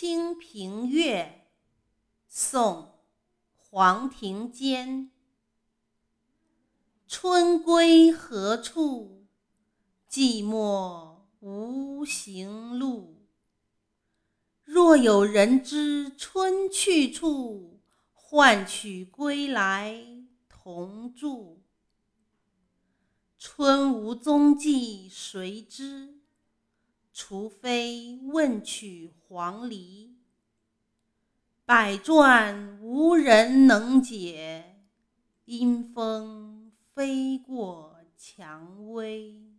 清平乐》宋·黄庭坚。春归何处？寂寞无行路。若有人知春去处，唤取归来同住。春无踪迹谁知？除非问取黄鹂。百转无人能解，阴风飞过蔷薇。